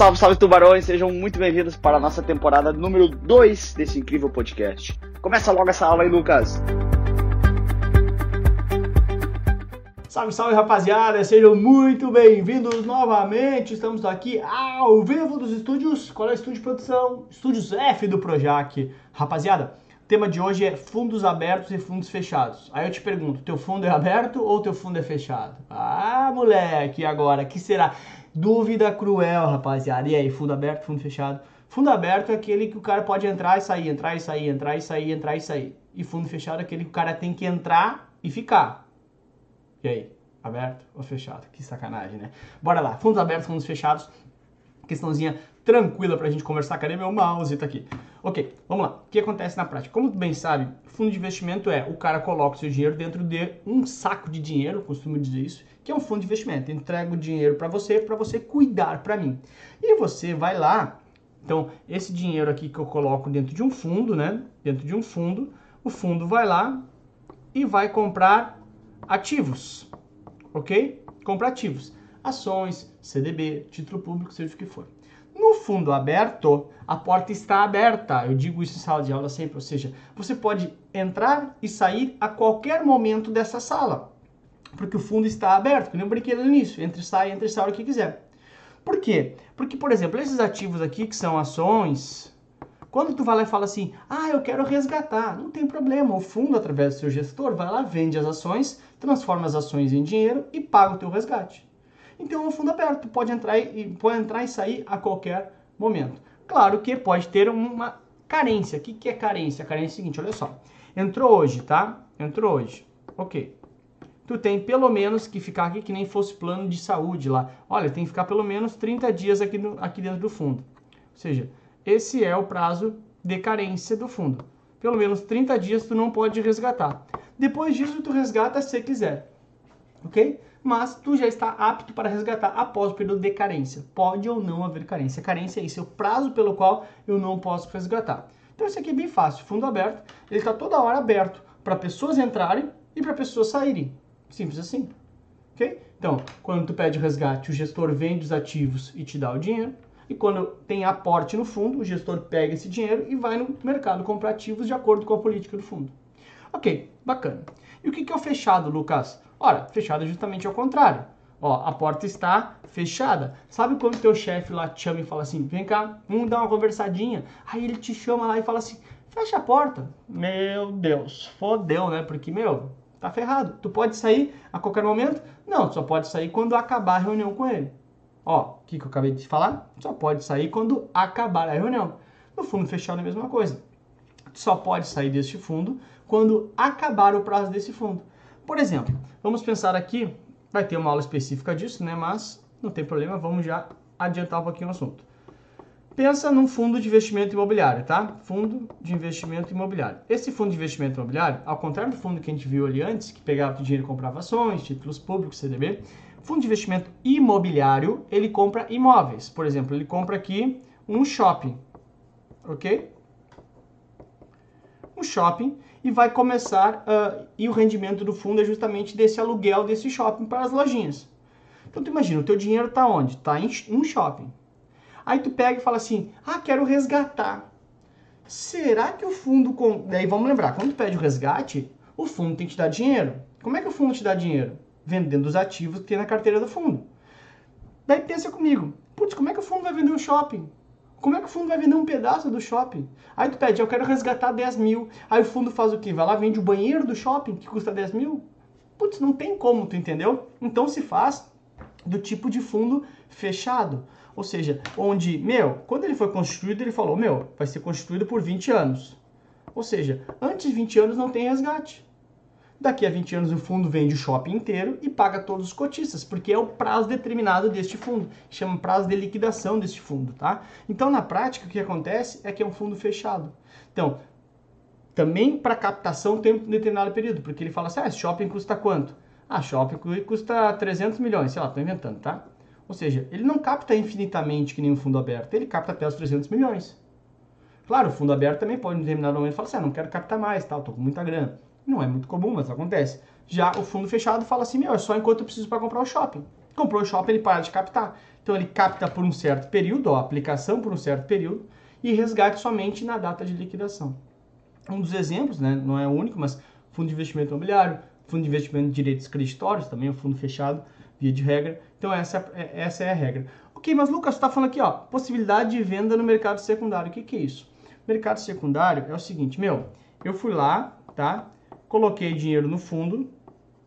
Salve, salve tubarões, sejam muito bem-vindos para a nossa temporada número 2 desse incrível podcast. Começa logo essa aula aí, Lucas. Salve, salve rapaziada, sejam muito bem-vindos novamente. Estamos aqui ao vivo dos estúdios. Qual é o estúdio de produção? Estúdios F do Projac. Rapaziada, o tema de hoje é fundos abertos e fundos fechados. Aí eu te pergunto, teu fundo é aberto ou teu fundo é fechado? Ah, moleque, agora? que será? Dúvida cruel, rapaziada. E aí, fundo aberto, fundo fechado? Fundo aberto é aquele que o cara pode entrar e sair, entrar e sair, entrar e sair, entrar e sair. E fundo fechado é aquele que o cara tem que entrar e ficar. E aí, aberto ou fechado? Que sacanagem, né? Bora lá, fundos abertos, fundos fechados. Questãozinha tranquila pra gente conversar. Cadê meu mouse? Tá aqui. Ok, vamos lá. O que acontece na prática? Como tu bem sabe, fundo de investimento é o cara coloca o seu dinheiro dentro de um saco de dinheiro, costumo dizer isso, que é um fundo de investimento. Entrega o dinheiro para você, para você cuidar para mim. E você vai lá. Então, esse dinheiro aqui que eu coloco dentro de um fundo, né? Dentro de um fundo, o fundo vai lá e vai comprar ativos, ok? Compra ativos, ações, CDB, título público, seja o que for. No fundo aberto, a porta está aberta. Eu digo isso em sala de aula sempre, ou seja, você pode entrar e sair a qualquer momento dessa sala, porque o fundo está aberto, eu brinquei no início, entre sai, entre sai, o que quiser. Por quê? Porque, por exemplo, esses ativos aqui que são ações, quando tu vai lá e fala assim, ah, eu quero resgatar, não tem problema, o fundo, através do seu gestor, vai lá, vende as ações, transforma as ações em dinheiro e paga o teu resgate. Então é um fundo aberto, pode entrar e pode entrar e sair a qualquer momento. Claro que pode ter uma carência. O que, que é carência? A carência é o seguinte, olha só. Entrou hoje, tá? Entrou hoje. Ok. Tu tem pelo menos que ficar aqui que nem fosse plano de saúde lá. Olha, tem que ficar pelo menos 30 dias aqui, no, aqui dentro do fundo. Ou seja, esse é o prazo de carência do fundo. Pelo menos 30 dias tu não pode resgatar. Depois disso tu resgata se quiser. Ok? Mas tu já está apto para resgatar após o período de carência. Pode ou não haver carência. Carência é isso, é o prazo pelo qual eu não posso resgatar. Então isso aqui é bem fácil. Fundo aberto, ele está toda hora aberto para pessoas entrarem e para pessoas saírem. Simples assim. Ok? Então, quando tu pede o resgate, o gestor vende os ativos e te dá o dinheiro. E quando tem aporte no fundo, o gestor pega esse dinheiro e vai no mercado comprar ativos de acordo com a política do fundo. Ok, bacana. E o que é o fechado, Lucas? Ora, fechado é justamente ao contrário. Ó, a porta está fechada. Sabe quando teu chefe lá te chama e fala assim, vem cá, vamos dar uma conversadinha. Aí ele te chama lá e fala assim, fecha a porta. Meu Deus, fodeu, né? Porque, meu, tá ferrado. Tu pode sair a qualquer momento? Não, tu só pode sair quando acabar a reunião com ele. Ó, o que, que eu acabei de falar? Só pode sair quando acabar a reunião. No fundo fechado é a mesma coisa. Só pode sair deste fundo quando acabar o prazo desse fundo. Por exemplo, vamos pensar aqui, vai ter uma aula específica disso, né? Mas não tem problema, vamos já adiantar um pouquinho o assunto. Pensa num fundo de investimento imobiliário, tá? Fundo de investimento imobiliário. Esse fundo de investimento imobiliário, ao contrário do fundo que a gente viu ali antes, que pegava o dinheiro e comprava ações, títulos públicos, CDB, Fundo de investimento imobiliário, ele compra imóveis. Por exemplo, ele compra aqui um shopping, ok? Um shopping e vai começar, uh, e o rendimento do fundo é justamente desse aluguel desse shopping para as lojinhas. Então, tu imagina, o teu dinheiro está onde? Está em um shopping. Aí tu pega e fala assim, ah, quero resgatar. Será que o fundo... Com... Daí vamos lembrar, quando tu pede o resgate, o fundo tem que te dar dinheiro. Como é que o fundo te dá dinheiro? vendendo os ativos que tem na carteira do fundo. Daí pensa comigo, putz, como é que o fundo vai vender um shopping? Como é que o fundo vai vender um pedaço do shopping? Aí tu pede, eu quero resgatar 10 mil. Aí o fundo faz o quê? Vai lá, vende o banheiro do shopping, que custa 10 mil? Putz, não tem como, tu entendeu? Então se faz do tipo de fundo fechado. Ou seja, onde, meu, quando ele foi construído, ele falou, meu, vai ser construído por 20 anos. Ou seja, antes de 20 anos não tem resgate. Daqui a 20 anos o fundo vende o shopping inteiro e paga todos os cotistas, porque é o prazo determinado deste fundo, chama prazo de liquidação deste fundo, tá? Então, na prática, o que acontece é que é um fundo fechado. Então, também para captação tem um determinado período, porque ele fala assim, ah, shopping custa quanto? Ah, shopping custa 300 milhões, sei lá, estou inventando, tá? Ou seja, ele não capta infinitamente que nem um fundo aberto, ele capta até os 300 milhões. Claro, o fundo aberto também pode, em determinado momento, falar assim, ah, não quero captar mais, tal, tô com muita grana. Não é muito comum, mas acontece. Já o fundo fechado fala assim, meu, é só enquanto eu preciso para comprar o shopping. Comprou o shopping, ele para de captar. Então ele capta por um certo período, a aplicação por um certo período, e resgate somente na data de liquidação. Um dos exemplos, né, não é o único, mas fundo de investimento imobiliário, fundo de investimento de direitos creditórios, também é um fundo fechado, via de regra. Então essa, é, essa é a regra. Ok, mas Lucas, está falando aqui, ó, possibilidade de venda no mercado secundário. O que, que é isso? Mercado secundário é o seguinte, meu, eu fui lá, tá? Coloquei dinheiro no fundo,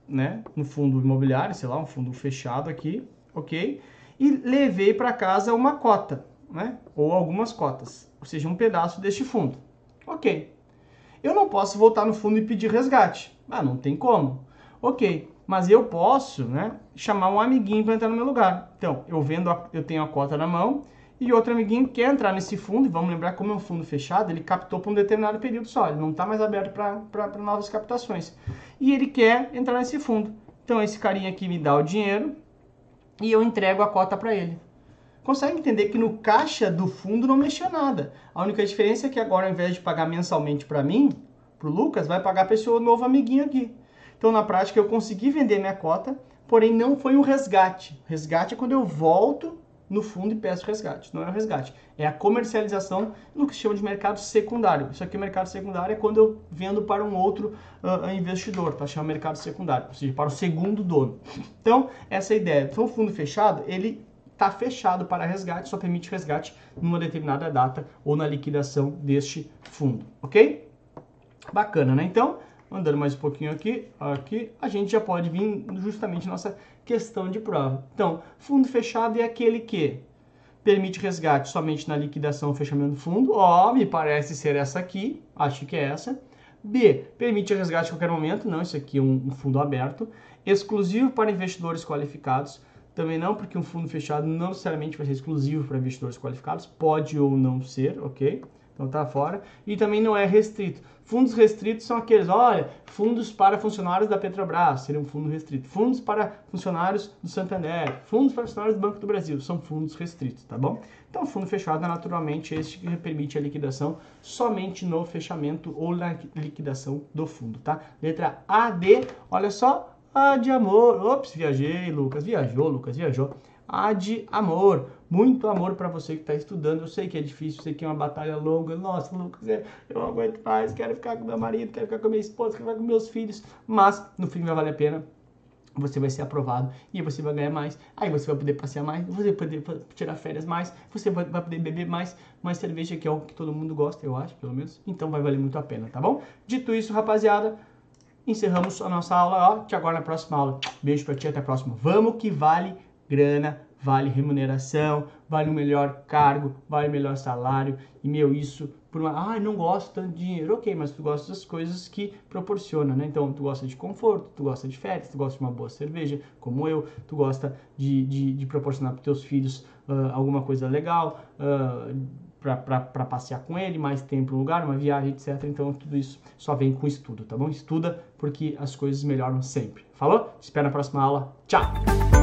né? No fundo imobiliário, sei lá, um fundo fechado aqui, ok? E levei para casa uma cota, né? Ou algumas cotas, ou seja, um pedaço deste fundo. Ok. Eu não posso voltar no fundo e pedir resgate. Ah, não tem como. Ok, mas eu posso, né, chamar um amiguinho para entrar no meu lugar. Então, eu vendo, a, eu tenho a cota na mão e outro amiguinho quer entrar nesse fundo, e vamos lembrar como é um fundo fechado, ele captou por um determinado período só, ele não está mais aberto para novas captações. E ele quer entrar nesse fundo. Então, esse carinha aqui me dá o dinheiro e eu entrego a cota para ele consegue entender que no caixa do fundo não mexeu nada. A única diferença é que agora, ao invés de pagar mensalmente para mim, para o Lucas, vai pagar para esse novo amiguinho aqui. Então, na prática, eu consegui vender minha cota, porém não foi um resgate. Resgate é quando eu volto no fundo e peço resgate. Não é o resgate, é a comercialização no que se chama de mercado secundário. Isso aqui, mercado secundário, é quando eu vendo para um outro uh, investidor, para chamar mercado secundário, ou seja, para o segundo dono. Então, essa é a ideia. Então, o fundo fechado, ele está fechado para resgate, só permite resgate numa determinada data ou na liquidação deste fundo, ok? Bacana, né? Então, andando mais um pouquinho aqui, aqui, a gente já pode vir justamente nossa questão de prova. Então, fundo fechado é aquele que permite resgate somente na liquidação fechamento do fundo. Ó, me parece ser essa aqui, acho que é essa. B, permite resgate a qualquer momento, não, isso aqui é um, um fundo aberto. Exclusivo para investidores qualificados também não, porque um fundo fechado não necessariamente vai ser exclusivo para investidores qualificados, pode ou não ser, ok? Então tá fora. E também não é restrito. Fundos restritos são aqueles, olha, fundos para funcionários da Petrobras, seria um fundo restrito. Fundos para funcionários do Santander, fundos para funcionários do Banco do Brasil, são fundos restritos, tá bom? Então, fundo fechado é naturalmente este que permite a liquidação somente no fechamento ou na liquidação do fundo, tá? Letra A, D, olha só, ah, de amor. Ops, viajei, Lucas. Viajou, Lucas, viajou. Ah, de amor. Muito amor para você que está estudando. Eu sei que é difícil, sei que é uma batalha longa. Nossa, Lucas, é, eu não aguento mais. Quero ficar com meu marido, quero ficar com minha esposa, quero ficar com meus filhos. Mas no fim vai valer a pena. Você vai ser aprovado e você vai ganhar mais. Aí você vai poder passear mais, você vai poder tirar férias mais, você vai poder beber mais, mais cerveja, que é o que todo mundo gosta, eu acho, pelo menos. Então vai valer muito a pena, tá bom? Dito isso, rapaziada, encerramos a nossa aula, ó, te agora na próxima aula. Beijo pra ti, até a próxima. Vamos que vale grana, vale remuneração, vale um melhor cargo, vale melhor salário. E, meu, isso por uma... Ah, não gosto tanto de dinheiro. Ok, mas tu gosta das coisas que proporciona, né? Então, tu gosta de conforto, tu gosta de férias, tu gosta de uma boa cerveja, como eu. Tu gosta de, de, de proporcionar para teus filhos uh, alguma coisa legal, uh, para passear com ele, mais tempo no lugar, uma viagem, etc. Então tudo isso só vem com estudo, tá bom? Estuda porque as coisas melhoram sempre. Falou? Espero na próxima aula. Tchau!